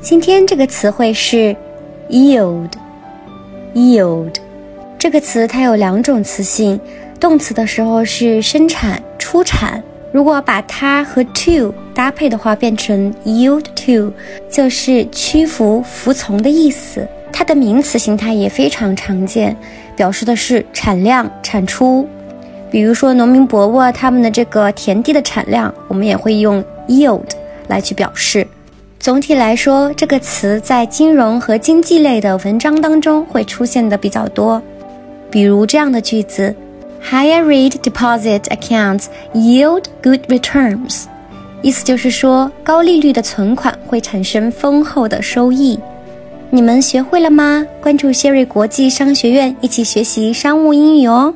今天这个词汇是 yield，yield 这个词它有两种词性，动词的时候是生产、出产。如果把它和 to 搭配的话，变成 yield to，就是屈服、服从的意思。它的名词形态也非常常见，表示的是产量、产出。比如说，农民伯伯他们的这个田地的产量，我们也会用 yield 来去表示。总体来说，这个词在金融和经济类的文章当中会出现的比较多。比如这样的句子。Higher rate deposit accounts yield good returns，意思就是说高利率的存款会产生丰厚的收益。你们学会了吗？关注谢瑞国际商学院，一起学习商务英语哦。